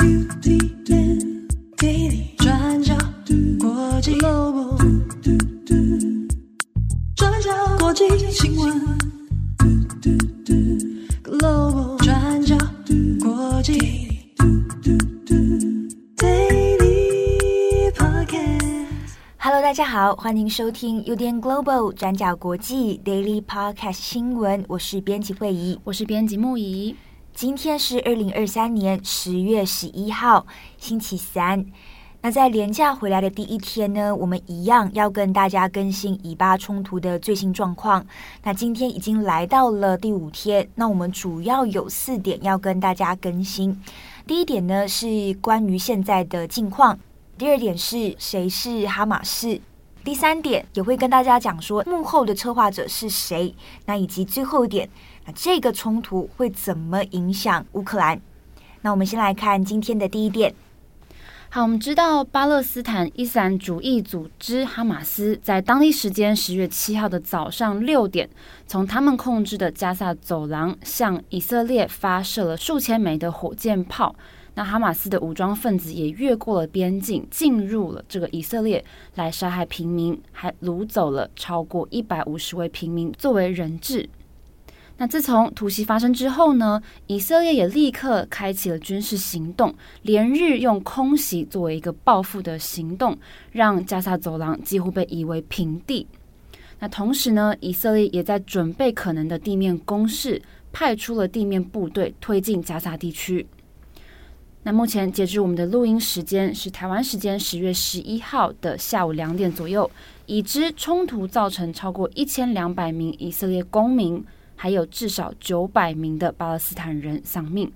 Hello，大家好，欢迎收听 UDN Global 转角国际 Daily Podcast 新闻，我是编辑慧仪，我是编辑木仪。今天是二零二三年十月十一号，星期三。那在连假回来的第一天呢，我们一样要跟大家更新以巴冲突的最新状况。那今天已经来到了第五天，那我们主要有四点要跟大家更新。第一点呢是关于现在的近况，第二点是谁是哈马斯，第三点也会跟大家讲说幕后的策划者是谁，那以及最后一点。这个冲突会怎么影响乌克兰？那我们先来看今天的第一点。好，我们知道巴勒斯坦伊斯兰主义组织哈马斯在当地时间十月七号的早上六点，从他们控制的加萨走廊向以色列发射了数千枚的火箭炮。那哈马斯的武装分子也越过了边境，进入了这个以色列来杀害平民，还掳走了超过一百五十位平民作为人质。那自从突袭发生之后呢，以色列也立刻开启了军事行动，连日用空袭作为一个报复的行动，让加萨走廊几乎被夷为平地。那同时呢，以色列也在准备可能的地面攻势，派出了地面部队推进加萨地区。那目前截至我们的录音时间是台湾时间十月十一号的下午两点左右，已知冲突造成超过一千两百名以色列公民。还有至少九百名的巴勒斯坦人丧命。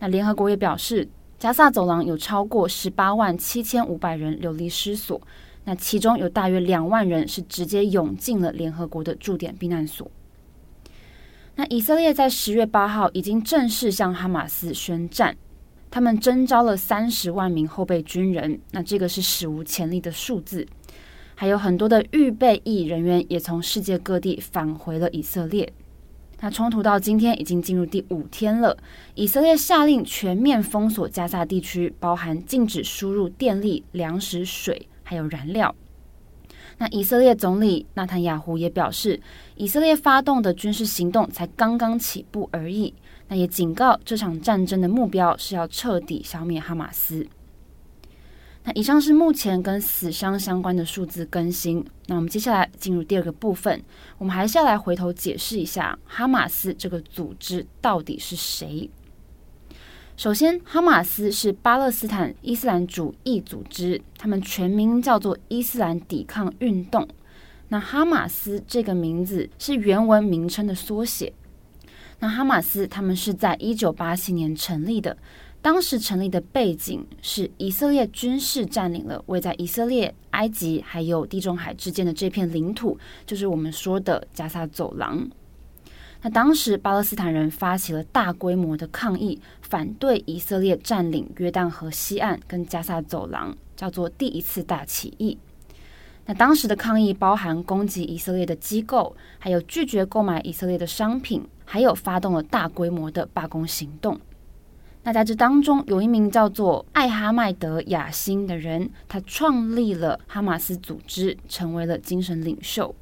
那联合国也表示，加萨走廊有超过十八万七千五百人流离失所，那其中有大约两万人是直接涌进了联合国的驻点避难所。那以色列在十月八号已经正式向哈马斯宣战，他们征召了三十万名后备军人，那这个是史无前例的数字。还有很多的预备役人员也从世界各地返回了以色列。那冲突到今天已经进入第五天了。以色列下令全面封锁加萨地区，包含禁止输入电力、粮食、水，还有燃料。那以色列总理纳坦雅胡也表示，以色列发动的军事行动才刚刚起步而已。那也警告，这场战争的目标是要彻底消灭哈马斯。那以上是目前跟死伤相关的数字更新。那我们接下来进入第二个部分，我们还是要来回头解释一下哈马斯这个组织到底是谁。首先，哈马斯是巴勒斯坦伊斯兰主义组织，他们全名叫做伊斯兰抵抗运动。那哈马斯这个名字是原文名称的缩写。那哈马斯他们是在一九八七年成立的。当时成立的背景是以色列军事占领了位在以色列、埃及还有地中海之间的这片领土，就是我们说的加萨走廊。那当时巴勒斯坦人发起了大规模的抗议，反对以色列占领约旦河西岸跟加萨走廊，叫做第一次大起义。那当时的抗议包含攻击以色列的机构，还有拒绝购买以色列的商品，还有发动了大规模的罢工行动。那在这当中，有一名叫做艾哈迈德·雅辛的人，他创立了哈马斯组织，成为了精神领袖。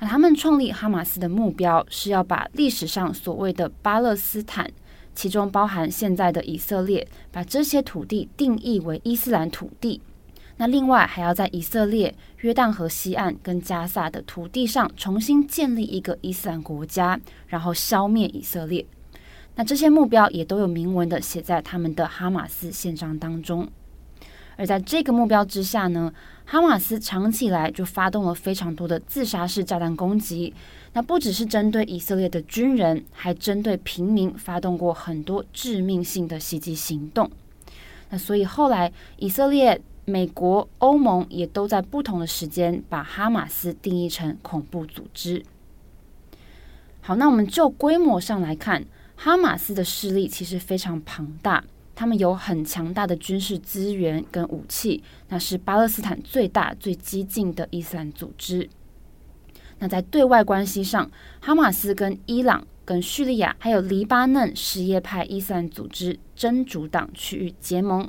那他们创立哈马斯的目标是要把历史上所谓的巴勒斯坦，其中包含现在的以色列，把这些土地定义为伊斯兰土地。那另外还要在以色列、约旦河西岸跟加萨的土地上重新建立一个伊斯兰国家，然后消灭以色列。那这些目标也都有明文的写在他们的哈马斯宪章当中，而在这个目标之下呢，哈马斯长期以来就发动了非常多的自杀式炸弹攻击。那不只是针对以色列的军人，还针对平民发动过很多致命性的袭击行动。那所以后来以色列、美国、欧盟也都在不同的时间把哈马斯定义成恐怖组织。好，那我们就规模上来看。哈马斯的势力其实非常庞大，他们有很强大的军事资源跟武器，那是巴勒斯坦最大最激进的伊斯兰组织。那在对外关系上，哈马斯跟伊朗、跟叙利亚还有黎巴嫩什叶派伊斯兰组织真主党区域结盟。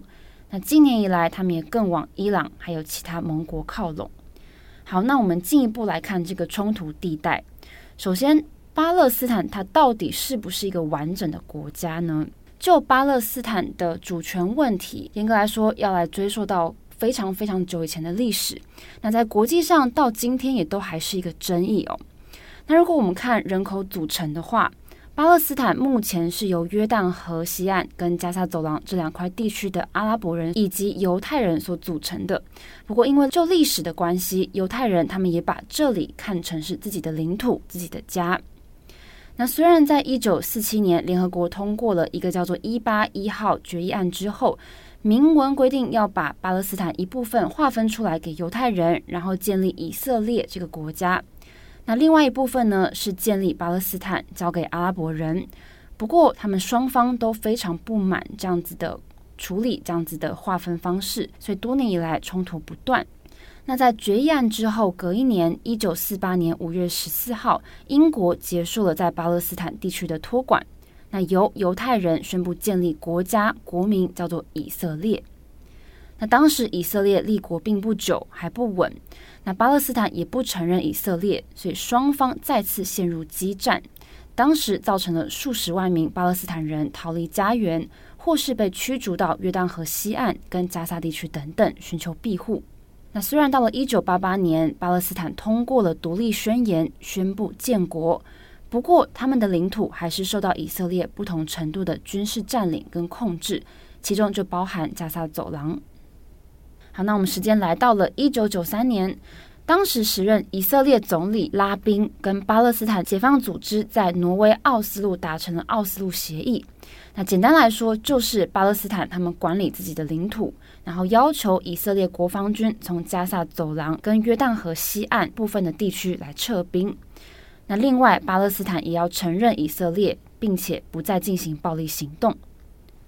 那今年以来，他们也更往伊朗还有其他盟国靠拢。好，那我们进一步来看这个冲突地带。首先，巴勒斯坦它到底是不是一个完整的国家呢？就巴勒斯坦的主权问题，严格来说，要来追溯到非常非常久以前的历史。那在国际上到今天也都还是一个争议哦。那如果我们看人口组成的话，巴勒斯坦目前是由约旦河西岸跟加沙走廊这两块地区的阿拉伯人以及犹太人所组成的。不过，因为就历史的关系，犹太人他们也把这里看成是自己的领土、自己的家。那虽然在一九四七年联合国通过了一个叫做“一八一号决议案”之后，明文规定要把巴勒斯坦一部分划分出来给犹太人，然后建立以色列这个国家。那另外一部分呢，是建立巴勒斯坦，交给阿拉伯人。不过，他们双方都非常不满这样子的处理，这样子的划分方式，所以多年以来冲突不断。那在决议案之后，隔一年，一九四八年五月十四号，英国结束了在巴勒斯坦地区的托管，那由犹太人宣布建立国家，国名叫做以色列。那当时以色列立国并不久，还不稳。那巴勒斯坦也不承认以色列，所以双方再次陷入激战。当时造成了数十万名巴勒斯坦人逃离家园，或是被驱逐到约旦河西岸跟加沙地区等等寻求庇护。那虽然到了一九八八年，巴勒斯坦通过了独立宣言，宣布建国，不过他们的领土还是受到以色列不同程度的军事占领跟控制，其中就包含加萨走廊。好，那我们时间来到了一九九三年，当时时任以色列总理拉宾跟巴勒斯坦解放组织在挪威奥斯陆达成了奥斯陆协议。那简单来说，就是巴勒斯坦他们管理自己的领土，然后要求以色列国防军从加萨走廊跟约旦河西岸部分的地区来撤兵。那另外，巴勒斯坦也要承认以色列，并且不再进行暴力行动。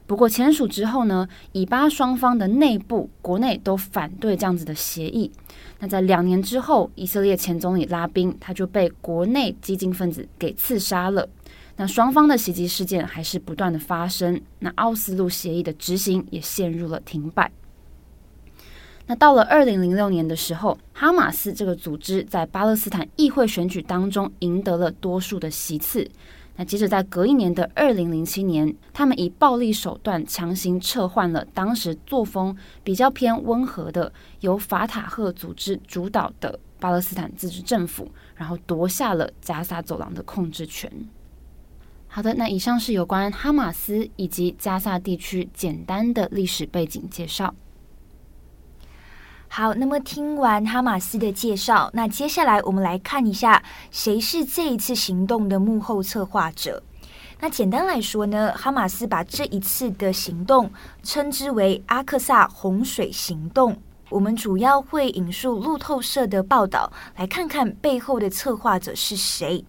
不过签署之后呢，以巴双方的内部国内都反对这样子的协议。那在两年之后，以色列前总理拉宾他就被国内激进分子给刺杀了。那双方的袭击事件还是不断的发生。那奥斯陆协议的执行也陷入了停摆。那到了二零零六年的时候，哈马斯这个组织在巴勒斯坦议会选举当中赢得了多数的席次。那接着，在隔一年的二零零七年，他们以暴力手段强行撤换了当时作风比较偏温和的由法塔赫组织主导的巴勒斯坦自治政府，然后夺下了加萨走廊的控制权。好的，那以上是有关哈马斯以及加萨地区简单的历史背景介绍。好，那么听完哈马斯的介绍，那接下来我们来看一下谁是这一次行动的幕后策划者。那简单来说呢，哈马斯把这一次的行动称之为阿克萨洪水行动。我们主要会引述路透社的报道，来看看背后的策划者是谁。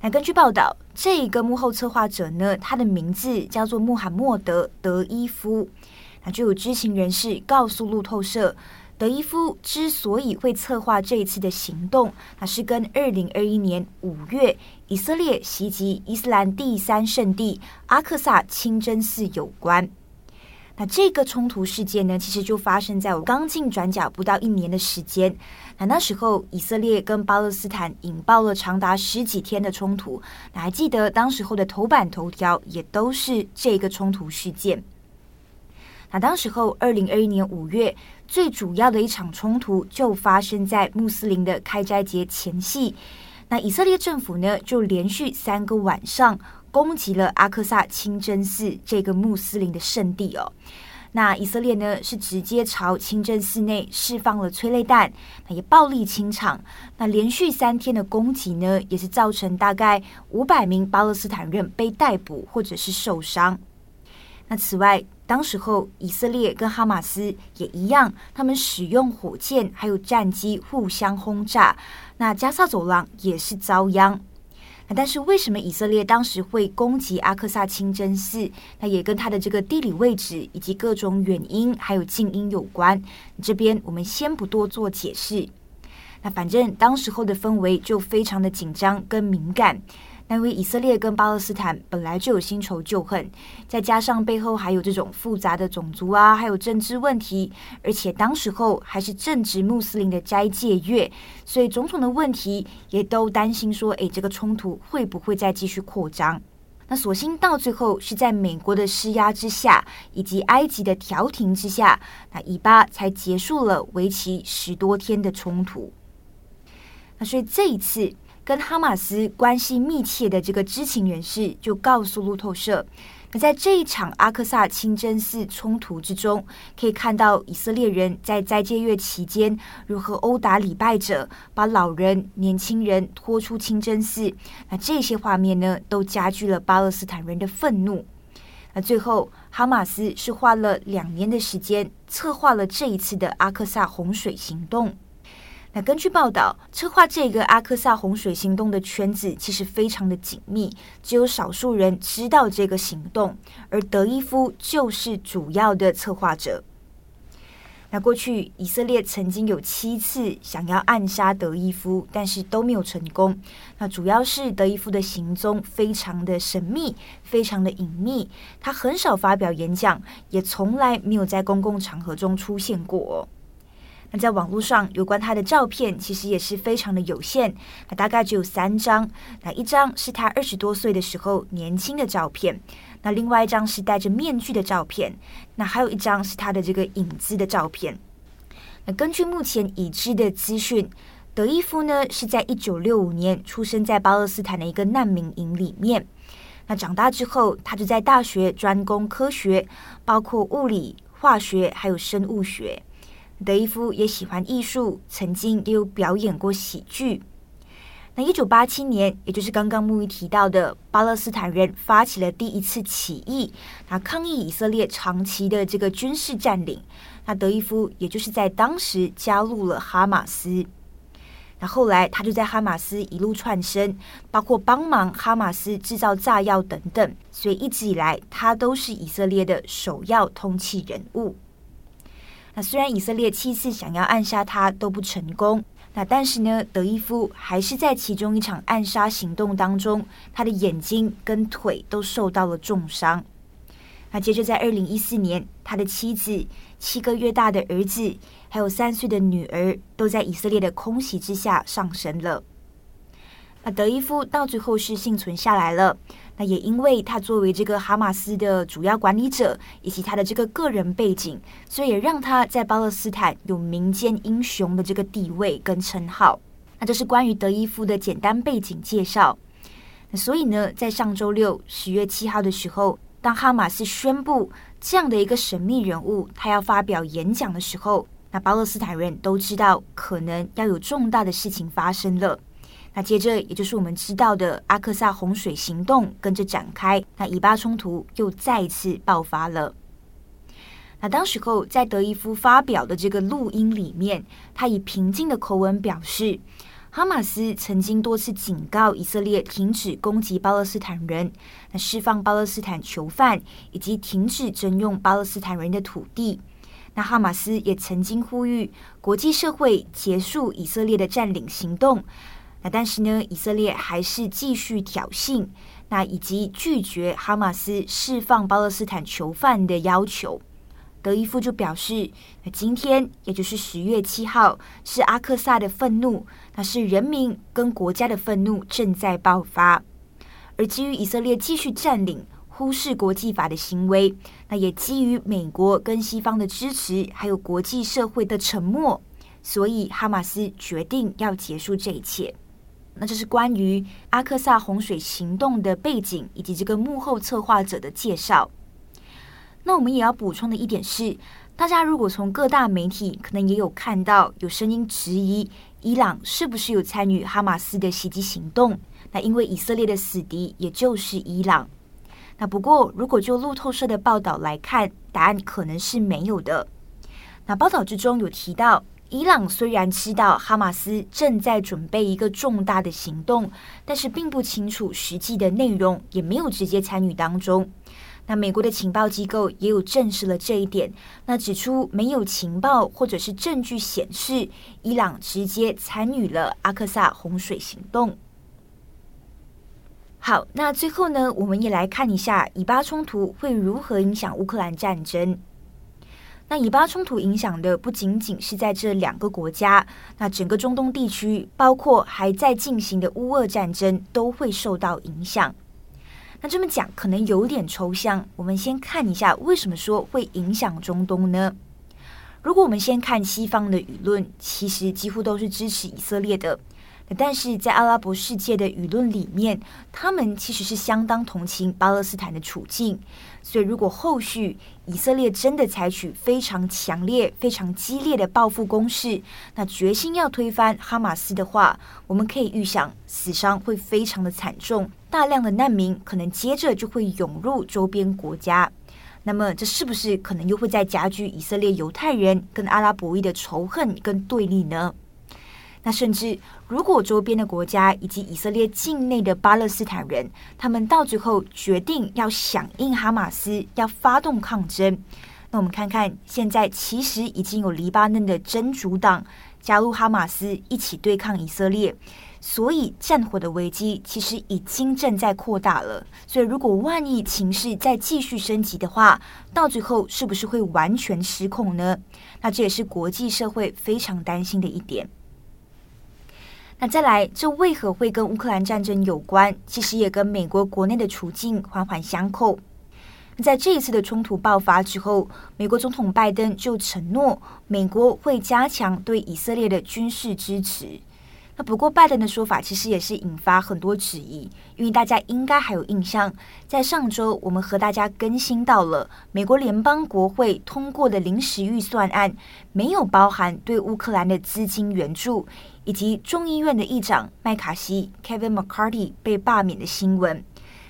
那根据报道，这一个幕后策划者呢，他的名字叫做穆罕默德·德伊夫。那就有知情人士告诉路透社。德伊夫之所以会策划这一次的行动，那是跟二零二一年五月以色列袭击伊斯兰第三圣地阿克萨清真寺有关。那这个冲突事件呢，其实就发生在我刚进转角不到一年的时间。那那时候以色列跟巴勒斯坦引爆了长达十几天的冲突。那还记得当时候的头版头条也都是这个冲突事件。那当时候，二零二一年五月，最主要的一场冲突就发生在穆斯林的开斋节前夕。那以色列政府呢，就连续三个晚上攻击了阿克萨清真寺这个穆斯林的圣地哦。那以色列呢，是直接朝清真寺内释放了催泪弹，那也暴力清场。那连续三天的攻击呢，也是造成大概五百名巴勒斯坦人被逮捕或者是受伤。那此外，当时候以色列跟哈马斯也一样，他们使用火箭还有战机互相轰炸。那加萨走廊也是遭殃。那但是为什么以色列当时会攻击阿克萨清真寺？那也跟它的这个地理位置以及各种远因还有近因有关。这边我们先不多做解释。那反正当时候的氛围就非常的紧张跟敏感。那因为以色列跟巴勒斯坦本来就有新仇旧恨，再加上背后还有这种复杂的种族啊，还有政治问题，而且当时候还是正值穆斯林的斋戒月，所以种种的问题也都担心说，诶，这个冲突会不会再继续扩张？那所幸到最后是在美国的施压之下，以及埃及的调停之下，那以巴才结束了为期十多天的冲突。那所以这一次。跟哈马斯关系密切的这个知情人士就告诉路透社，那在这一场阿克萨清真寺冲突之中，可以看到以色列人在斋戒月期间如何殴打礼拜者，把老人、年轻人拖出清真寺。那这些画面呢，都加剧了巴勒斯坦人的愤怒。那最后，哈马斯是花了两年的时间，策划了这一次的阿克萨洪水行动。那根据报道，策划这个阿克萨洪水行动的圈子其实非常的紧密，只有少数人知道这个行动，而德伊夫就是主要的策划者。那过去以色列曾经有七次想要暗杀德伊夫，但是都没有成功。那主要是德伊夫的行踪非常的神秘，非常的隐秘，他很少发表演讲，也从来没有在公共场合中出现过。那在网络上有关他的照片，其实也是非常的有限，那大概只有三张。那一张是他二十多岁的时候年轻的照片，那另外一张是戴着面具的照片，那还有一张是他的这个影子的照片。那根据目前已知的资讯，德伊夫呢是在一九六五年出生在巴勒斯坦的一个难民营里面。那长大之后，他就在大学专攻科学，包括物理、化学还有生物学。德伊夫也喜欢艺术，曾经也有表演过喜剧。那一九八七年，也就是刚刚木易提到的，巴勒斯坦人发起了第一次起义，那抗议以色列长期的这个军事占领。那德伊夫也就是在当时加入了哈马斯。那后来他就在哈马斯一路窜升，包括帮忙哈马斯制造炸药等等，所以一直以来他都是以色列的首要通缉人物。那虽然以色列七次想要暗杀他都不成功，那但是呢，德伊夫还是在其中一场暗杀行动当中，他的眼睛跟腿都受到了重伤。那接着在二零一四年，他的妻子、七个月大的儿子，还有三岁的女儿，都在以色列的空袭之下丧生了。那德伊夫到最后是幸存下来了。那也因为他作为这个哈马斯的主要管理者，以及他的这个个人背景，所以也让他在巴勒斯坦有民间英雄的这个地位跟称号。那这是关于德伊夫的简单背景介绍。那所以呢，在上周六十月七号的时候，当哈马斯宣布这样的一个神秘人物他要发表演讲的时候，那巴勒斯坦人都知道可能要有重大的事情发生了。那接着，也就是我们知道的阿克萨洪水行动跟着展开，那以巴冲突又再次爆发了。那当时候在德伊夫发表的这个录音里面，他以平静的口吻表示，哈马斯曾经多次警告以色列停止攻击巴勒斯坦人，那释放巴勒斯坦囚犯，以及停止征用巴勒斯坦人的土地。那哈马斯也曾经呼吁国际社会结束以色列的占领行动。那但是呢，以色列还是继续挑衅，那以及拒绝哈马斯释放巴勒斯坦囚犯的要求。德伊夫就表示，那今天也就是十月七号，是阿克萨的愤怒，那是人民跟国家的愤怒正在爆发。而基于以色列继续占领、忽视国际法的行为，那也基于美国跟西方的支持，还有国际社会的沉默，所以哈马斯决定要结束这一切。那这是关于阿克萨洪水行动的背景以及这个幕后策划者的介绍。那我们也要补充的一点是，大家如果从各大媒体可能也有看到有声音质疑伊朗是不是有参与哈马斯的袭击行动。那因为以色列的死敌也就是伊朗。那不过如果就路透社的报道来看，答案可能是没有的。那报道之中有提到。伊朗虽然知道哈马斯正在准备一个重大的行动，但是并不清楚实际的内容，也没有直接参与当中。那美国的情报机构也有证实了这一点，那指出没有情报或者是证据显示伊朗直接参与了阿克萨洪水行动。好，那最后呢，我们也来看一下以巴冲突会如何影响乌克兰战争。那以巴冲突影响的不仅仅是在这两个国家，那整个中东地区，包括还在进行的乌俄战争，都会受到影响。那这么讲可能有点抽象，我们先看一下为什么说会影响中东呢？如果我们先看西方的舆论，其实几乎都是支持以色列的。但是在阿拉伯世界的舆论里面，他们其实是相当同情巴勒斯坦的处境。所以，如果后续以色列真的采取非常强烈、非常激烈的报复攻势，那决心要推翻哈马斯的话，我们可以预想死伤会非常的惨重，大量的难民可能接着就会涌入周边国家。那么，这是不是可能又会再加剧以色列犹太人跟阿拉伯裔的仇恨跟对立呢？那甚至，如果周边的国家以及以色列境内的巴勒斯坦人，他们到最后决定要响应哈马斯，要发动抗争，那我们看看，现在其实已经有黎巴嫩的真主党加入哈马斯一起对抗以色列，所以战火的危机其实已经正在扩大了。所以，如果万一情势再继续升级的话，到最后是不是会完全失控呢？那这也是国际社会非常担心的一点。那再来，这为何会跟乌克兰战争有关？其实也跟美国国内的处境环环相扣。在这一次的冲突爆发之后，美国总统拜登就承诺，美国会加强对以色列的军事支持。那不过，拜登的说法其实也是引发很多质疑，因为大家应该还有印象，在上周我们和大家更新到了美国联邦国会通过的临时预算案，没有包含对乌克兰的资金援助，以及众议院的议长麦卡锡 （Kevin McCarthy） 被罢免的新闻。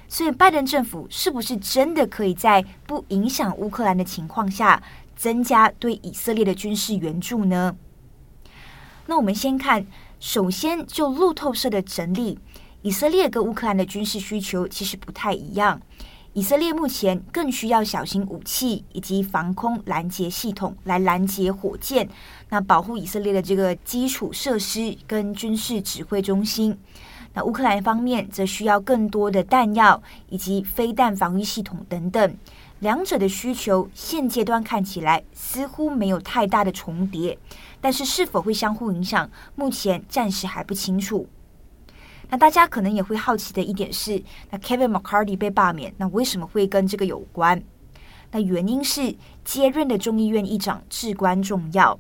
所以，拜登政府是不是真的可以在不影响乌克兰的情况下，增加对以色列的军事援助呢？那我们先看。首先，就路透社的整理，以色列跟乌克兰的军事需求其实不太一样。以色列目前更需要小型武器以及防空拦截系统来拦截火箭，那保护以色列的这个基础设施跟军事指挥中心。那乌克兰方面则需要更多的弹药以及飞弹防御系统等等。两者的需求现阶段看起来似乎没有太大的重叠。但是是否会相互影响，目前暂时还不清楚。那大家可能也会好奇的一点是，那 Kevin McCarthy 被罢免，那为什么会跟这个有关？那原因是接任的众议院议长至关重要。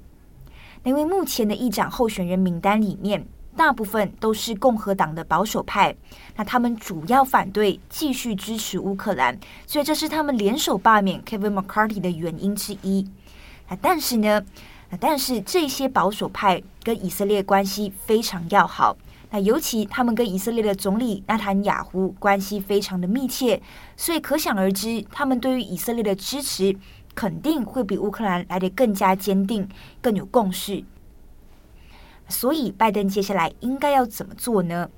那因为目前的议长候选人名单里面，大部分都是共和党的保守派，那他们主要反对继续支持乌克兰，所以这是他们联手罢免 Kevin McCarthy 的原因之一。那但是呢，但是这些保守派跟以色列关系非常要好，那尤其他们跟以色列的总理纳坦雅胡关系非常的密切，所以可想而知，他们对于以色列的支持肯定会比乌克兰来得更加坚定，更有共识。所以拜登接下来应该要怎么做呢？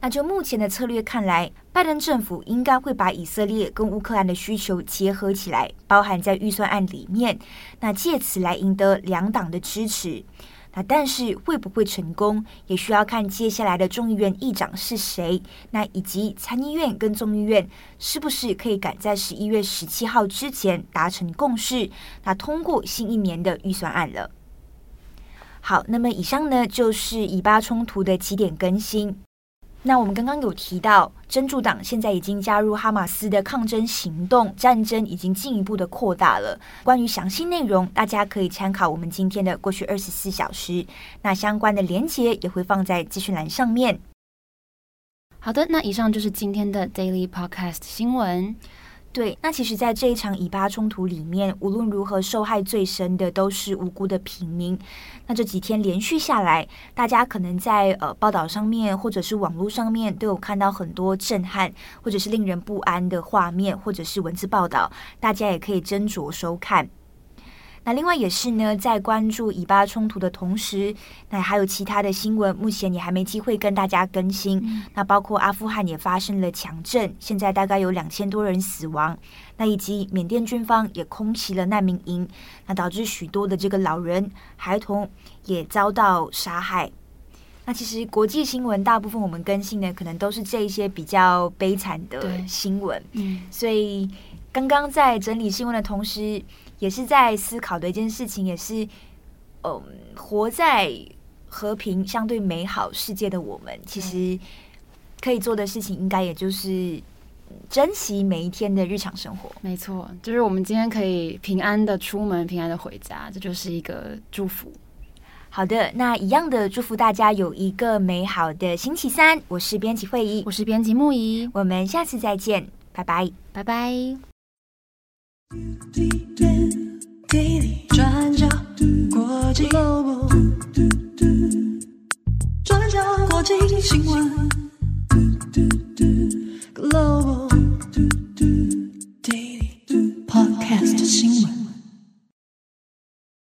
那就目前的策略看来，拜登政府应该会把以色列跟乌克兰的需求结合起来，包含在预算案里面，那借此来赢得两党的支持。那但是会不会成功，也需要看接下来的众议院议长是谁，那以及参议院跟众议院是不是可以赶在十一月十七号之前达成共识，那通过新一年的预算案了。好，那么以上呢就是以巴冲突的几点更新。那我们刚刚有提到，真主党现在已经加入哈马斯的抗争行动，战争已经进一步的扩大了。关于详细内容，大家可以参考我们今天的过去二十四小时。那相关的连结也会放在资讯栏上面。好的，那以上就是今天的 Daily Podcast 新闻。对，那其实，在这一场以巴冲突里面，无论如何，受害最深的都是无辜的平民。那这几天连续下来，大家可能在呃报道上面，或者是网络上面，都有看到很多震撼，或者是令人不安的画面，或者是文字报道，大家也可以斟酌收看。那另外也是呢，在关注以巴冲突的同时，那还有其他的新闻，目前也还没机会跟大家更新。嗯、那包括阿富汗也发生了强震，现在大概有两千多人死亡。那以及缅甸军方也空袭了难民营，那导致许多的这个老人、孩童也遭到杀害。那其实国际新闻大部分我们更新的可能都是这一些比较悲惨的新闻，嗯，所以刚刚在整理新闻的同时，也是在思考的一件事情，也是，嗯，活在和平相对美好世界的我们，其实可以做的事情，应该也就是珍惜每一天的日常生活。没错，就是我们今天可以平安的出门，平安的回家，这就是一个祝福。好的，那一样的祝福大家有一个美好的星期三。我是编辑会议，我是编辑木仪，我们下次再见，拜拜，拜拜。You didn't give me the chance to go to the global podcasting.